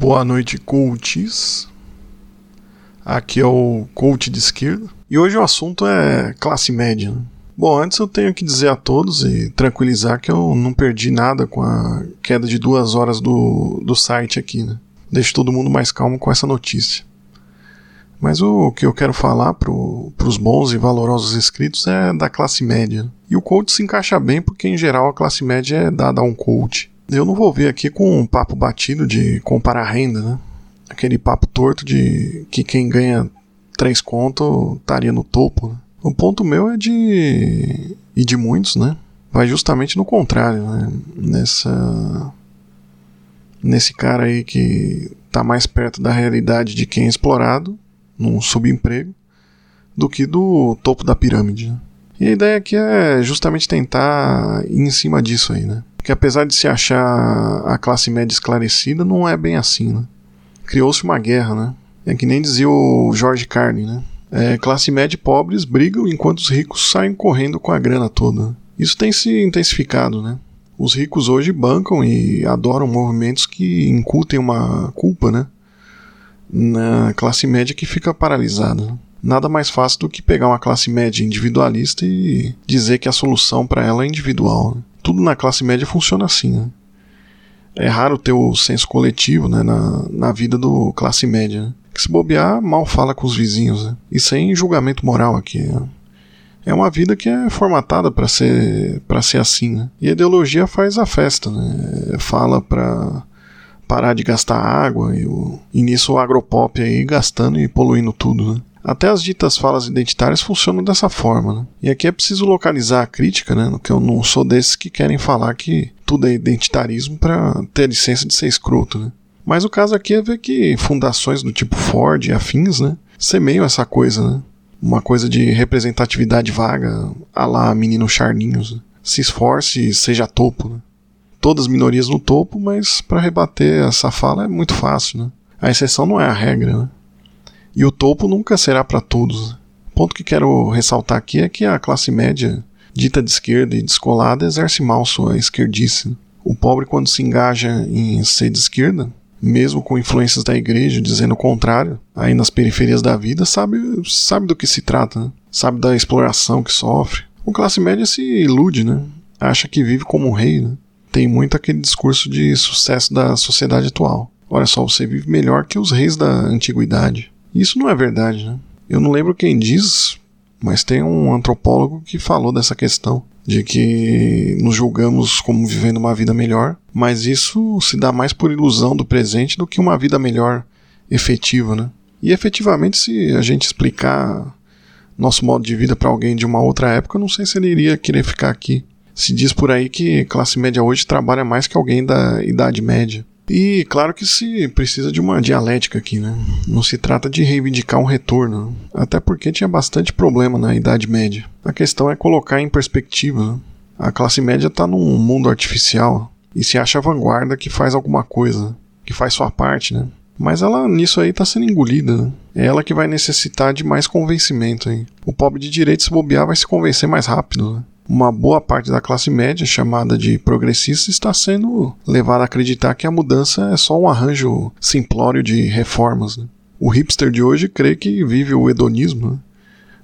Boa noite, coaches. Aqui é o coach de esquerda. E hoje o assunto é classe média. Né? Bom, antes eu tenho que dizer a todos e tranquilizar que eu não perdi nada com a queda de duas horas do, do site aqui, né? Deixe todo mundo mais calmo com essa notícia. Mas o que eu quero falar para os bons e valorosos inscritos é da classe média. E o coach se encaixa bem porque, em geral, a classe média é dada a um coach. Eu não vou vir aqui com um papo batido de comparar renda, né? Aquele papo torto de que quem ganha três contos estaria no topo. Né? O ponto meu é de. e de muitos, né? Vai justamente no contrário, né? Nessa. Nesse cara aí que tá mais perto da realidade de quem é explorado num subemprego do que do topo da pirâmide. Né? E a ideia aqui é justamente tentar ir em cima disso aí, né? Porque apesar de se achar a classe média esclarecida, não é bem assim, né? Criou-se uma guerra, né? É que nem dizia o George Carlin, né? É, classe média e pobres brigam enquanto os ricos saem correndo com a grana toda. Isso tem se intensificado, né? Os ricos hoje bancam e adoram movimentos que incutem uma culpa, né? na classe média que fica paralisada. Nada mais fácil do que pegar uma classe média individualista e dizer que a solução para ela é individual. Né? Tudo na classe média funciona assim. Né? É raro ter o senso coletivo né, na, na vida do classe média. Né? Que se bobear, mal fala com os vizinhos. Né? E sem julgamento moral aqui. Né? É uma vida que é formatada para ser para ser assim, né? E a ideologia faz a festa, né? Fala para parar de gastar água e, o, e nisso o agropop aí gastando e poluindo tudo, né? Até as ditas falas identitárias funcionam dessa forma, né? E aqui é preciso localizar a crítica, né? Que eu não sou desses que querem falar que tudo é identitarismo para ter licença de ser escroto, né? Mas o caso aqui é ver que fundações do tipo Ford e afins, né? Semeiam essa coisa, né? Uma coisa de representatividade vaga, a lá menino Charlinhos. Né? Se esforce e seja topo, né? todas as minorias no topo, mas para rebater essa fala é muito fácil, né? A exceção não é a regra, né? E o topo nunca será para todos. O ponto que quero ressaltar aqui é que a classe média, dita de esquerda e descolada, exerce mal sua esquerdice. O pobre, quando se engaja em ser de esquerda, mesmo com influências da igreja dizendo o contrário, aí nas periferias da vida, sabe, sabe do que se trata, né? sabe da exploração que sofre. O classe média se ilude, né? acha que vive como um rei, né? tem muito aquele discurso de sucesso da sociedade atual. Olha só, você vive melhor que os reis da antiguidade. Isso não é verdade, né? Eu não lembro quem diz, mas tem um antropólogo que falou dessa questão de que nos julgamos como vivendo uma vida melhor, mas isso se dá mais por ilusão do presente do que uma vida melhor efetiva, né? E efetivamente, se a gente explicar nosso modo de vida para alguém de uma outra época, eu não sei se ele iria querer ficar aqui. Se diz por aí que classe média hoje trabalha mais que alguém da Idade Média. E claro que se precisa de uma dialética aqui, né? Não se trata de reivindicar um retorno, até porque tinha bastante problema na Idade Média. A questão é colocar em perspectiva. Né? A classe média está num mundo artificial e se acha a vanguarda que faz alguma coisa, que faz sua parte, né? Mas ela nisso aí está sendo engolida, né? É ela que vai necessitar de mais convencimento aí. O pobre de direito se bobear vai se convencer mais rápido, né? Uma boa parte da classe média, chamada de progressista, está sendo levada a acreditar que a mudança é só um arranjo simplório de reformas. Né? O hipster de hoje crê que vive o hedonismo, né?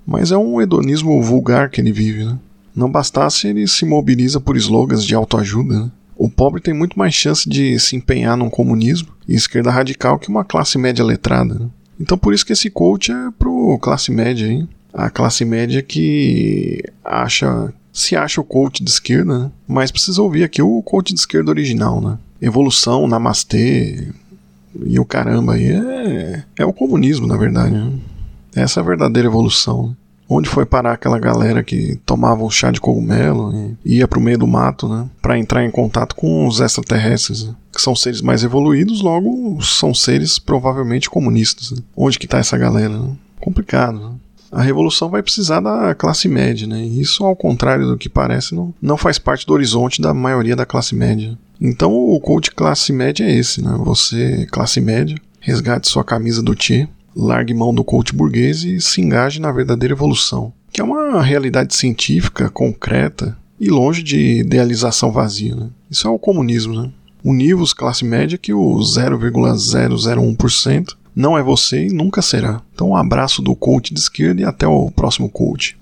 mas é um hedonismo vulgar que ele vive. Né? Não bastasse, ele se mobiliza por slogans de autoajuda. Né? O pobre tem muito mais chance de se empenhar num comunismo e esquerda radical que uma classe média letrada. Né? Então por isso que esse coach é pro classe média, hein? A classe média que acha se acha o coach de esquerda, né? mas precisa ouvir aqui o coach de esquerda original, né? Evolução, namastê e o caramba aí é, é o comunismo, na verdade. Né? Essa é a verdadeira evolução. Né? Onde foi parar aquela galera que tomava um chá de cogumelo e ia pro meio do mato, né? Pra entrar em contato com os extraterrestres, né? que são seres mais evoluídos, logo são seres provavelmente comunistas. Né? Onde que tá essa galera? Né? Complicado, né? A revolução vai precisar da classe média, né? Isso, ao contrário do que parece, não, não faz parte do horizonte da maioria da classe média. Então, o coach classe média é esse, né? Você, classe média, resgate sua camisa do Tchê, largue mão do coach burguês e se engaje na verdadeira evolução, que é uma realidade científica, concreta e longe de idealização vazia, né? Isso é o comunismo, né? univos classe média que o 0,001% não é você e nunca será. Então um abraço do coach de esquerda e até o próximo coach.